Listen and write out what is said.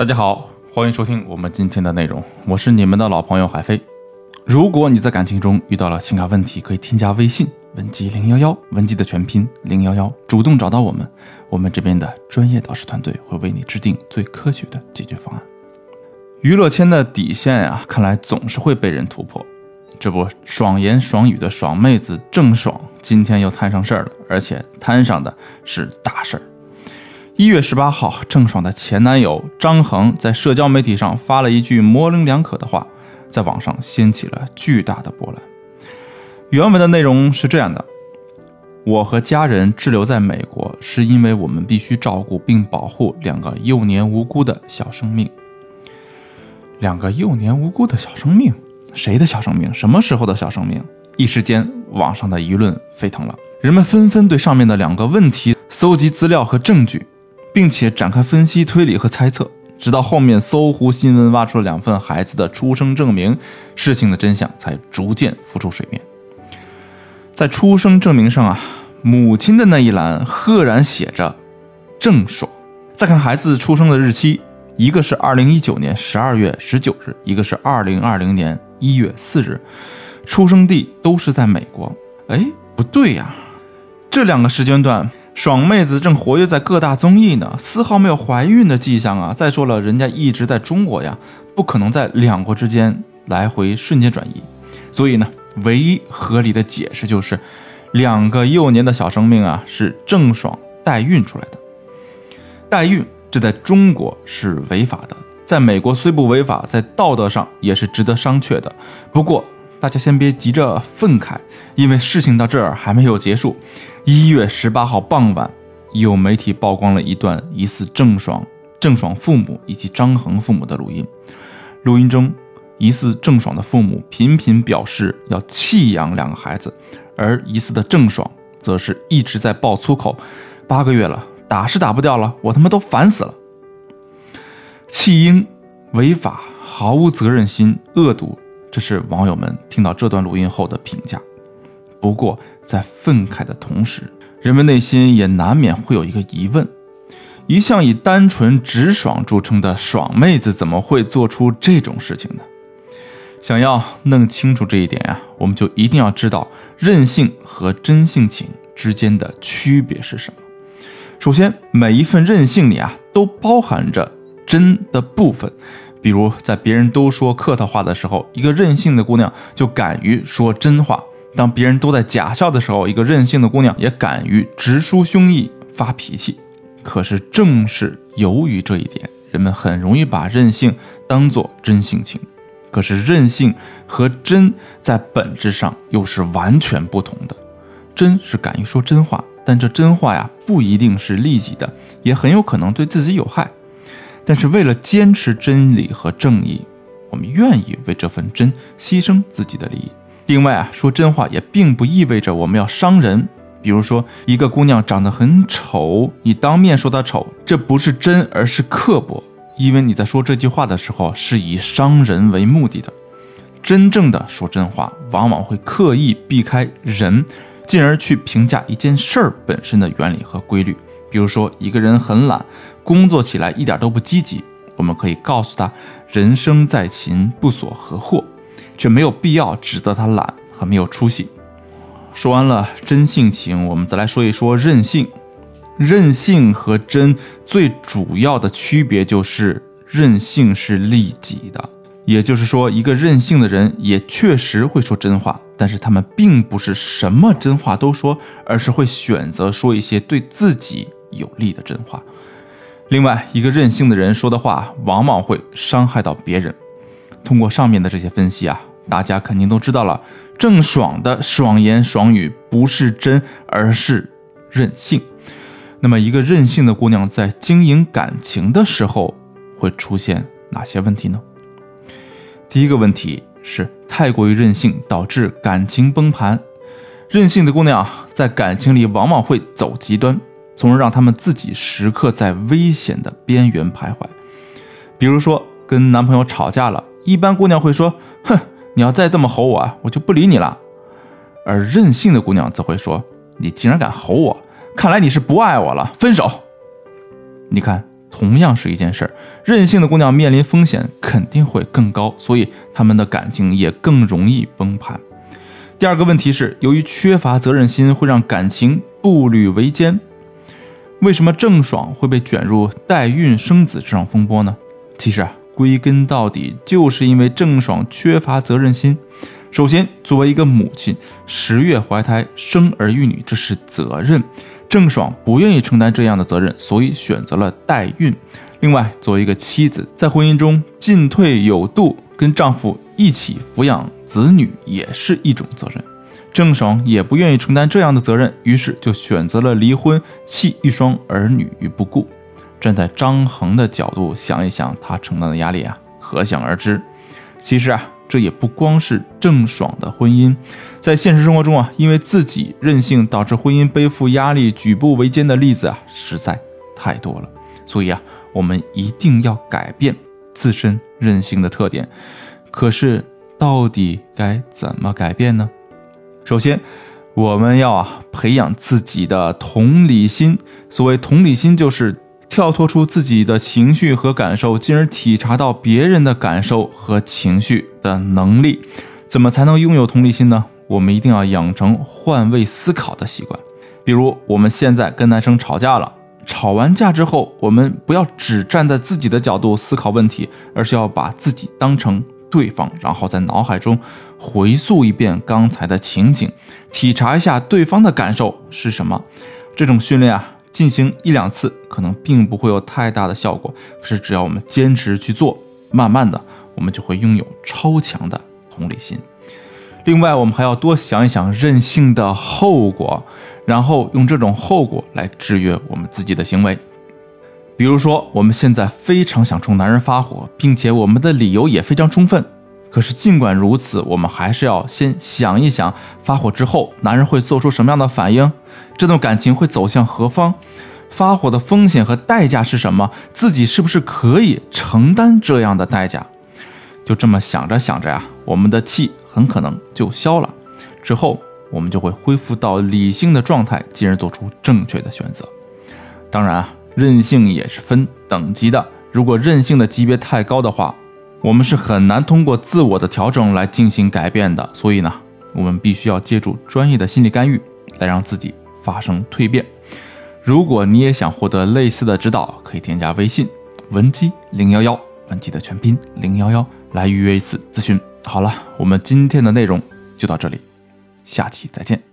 大家好，欢迎收听我们今天的内容，我是你们的老朋友海飞。如果你在感情中遇到了情感问题，可以添加微信文姬零幺幺，文姬的全拼零幺幺，主动找到我们，我们这边的专业导师团队会为你制定最科学的解决方案。娱乐圈的底线啊，看来总是会被人突破。这不，爽言爽语的爽妹子郑爽今天又摊上事儿了，而且摊上的是大事儿。一月十八号，郑爽的前男友张恒在社交媒体上发了一句模棱两可的话，在网上掀起了巨大的波澜。原文的内容是这样的：我和家人滞留在美国，是因为我们必须照顾并保护两个幼年无辜的小生命。两个幼年无辜的小生命，谁的小生命？什么时候的小生命？一时间，网上的舆论沸腾了，人们纷纷对上面的两个问题搜集资料和证据。并且展开分析、推理和猜测，直到后面搜狐新闻挖出了两份孩子的出生证明，事情的真相才逐渐浮出水面。在出生证明上啊，母亲的那一栏赫然写着郑爽。再看孩子出生的日期，一个是二零一九年十二月十九日，一个是二零二零年一月四日，出生地都是在美国。哎，不对呀，这两个时间段。爽妹子正活跃在各大综艺呢，丝毫没有怀孕的迹象啊！再说了，人家一直在中国呀，不可能在两国之间来回瞬间转移。所以呢，唯一合理的解释就是，两个幼年的小生命啊，是郑爽代孕出来的。代孕这在中国是违法的，在美国虽不违法，在道德上也是值得商榷的。不过，大家先别急着愤慨，因为事情到这儿还没有结束。一月十八号傍晚，有媒体曝光了一段疑似郑爽、郑爽父母以及张恒父母的录音。录音中，疑似郑爽的父母频频表示要弃养两个孩子，而疑似的郑爽则是一直在爆粗口：“八个月了，打是打不掉了，我他妈都烦死了。”弃婴违法，毫无责任心，恶毒。这是网友们听到这段录音后的评价。不过，在愤慨的同时，人们内心也难免会有一个疑问：一向以单纯直爽著称的爽妹子，怎么会做出这种事情呢？想要弄清楚这一点呀，我们就一定要知道任性和真性情之间的区别是什么。首先，每一份任性里啊，都包含着真的部分。比如，在别人都说客套话的时候，一个任性的姑娘就敢于说真话；当别人都在假笑的时候，一个任性的姑娘也敢于直抒胸臆发脾气。可是，正是由于这一点，人们很容易把任性当作真性情。可是，任性和真在本质上又是完全不同的。真是敢于说真话，但这真话呀，不一定是利己的，也很有可能对自己有害。但是为了坚持真理和正义，我们愿意为这份真牺牲自己的利益。另外啊，说真话也并不意味着我们要伤人。比如说，一个姑娘长得很丑，你当面说她丑，这不是真，而是刻薄，因为你在说这句话的时候是以伤人为目的的。真正的说真话，往往会刻意避开人，进而去评价一件事儿本身的原理和规律。比如说，一个人很懒，工作起来一点都不积极，我们可以告诉他“人生在勤，不所何获”，却没有必要指责他懒和没有出息。说完了真性情，我们再来说一说任性。任性和真最主要的区别就是，任性是利己的。也就是说，一个任性的人也确实会说真话，但是他们并不是什么真话都说，而是会选择说一些对自己有力的真话。另外，一个任性的人说的话往往会伤害到别人。通过上面的这些分析啊，大家肯定都知道了，郑爽的爽言爽语不是真，而是任性。那么，一个任性的姑娘在经营感情的时候会出现哪些问题呢？第一个问题是太过于任性，导致感情崩盘。任性的姑娘在感情里往往会走极端，从而让他们自己时刻在危险的边缘徘徊。比如说跟男朋友吵架了，一般姑娘会说：“哼，你要再这么吼我，我就不理你了。”而任性的姑娘则会说：“你竟然敢吼我，看来你是不爱我了，分手。”你看同样是一件事儿，任性的姑娘面临风险肯定会更高，所以她们的感情也更容易崩盘。第二个问题是，由于缺乏责任心，会让感情步履维艰。为什么郑爽会被卷入代孕生子这场风波呢？其实啊，归根到底就是因为郑爽缺乏责任心。首先，作为一个母亲，十月怀胎生儿育女，这是责任。郑爽不愿意承担这样的责任，所以选择了代孕。另外，作为一个妻子，在婚姻中进退有度，跟丈夫一起抚养子女也是一种责任。郑爽也不愿意承担这样的责任，于是就选择了离婚，弃一双儿女于不顾。站在张恒的角度想一想，他承担的压力啊，可想而知。其实啊。这也不光是郑爽的婚姻，在现实生活中啊，因为自己任性导致婚姻背负压力、举步维艰的例子啊，实在太多了。所以啊，我们一定要改变自身任性的特点。可是，到底该怎么改变呢？首先，我们要啊培养自己的同理心。所谓同理心，就是。跳脱出自己的情绪和感受，进而体察到别人的感受和情绪的能力，怎么才能拥有同理心呢？我们一定要养成换位思考的习惯。比如，我们现在跟男生吵架了，吵完架之后，我们不要只站在自己的角度思考问题，而是要把自己当成对方，然后在脑海中回溯一遍刚才的情景，体察一下对方的感受是什么。这种训练啊。进行一两次可能并不会有太大的效果，可是只要我们坚持去做，慢慢的我们就会拥有超强的同理心。另外，我们还要多想一想任性的后果，然后用这种后果来制约我们自己的行为。比如说，我们现在非常想冲男人发火，并且我们的理由也非常充分。可是，尽管如此，我们还是要先想一想，发火之后，男人会做出什么样的反应？这段感情会走向何方？发火的风险和代价是什么？自己是不是可以承担这样的代价？就这么想着想着呀，我们的气很可能就消了。之后，我们就会恢复到理性的状态，进而做出正确的选择。当然啊，韧性也是分等级的。如果韧性的级别太高的话，我们是很难通过自我的调整来进行改变的，所以呢，我们必须要借助专业的心理干预来让自己发生蜕变。如果你也想获得类似的指导，可以添加微信文姬零幺幺，文姬的全拼零幺幺来预约一次咨询。好了，我们今天的内容就到这里，下期再见。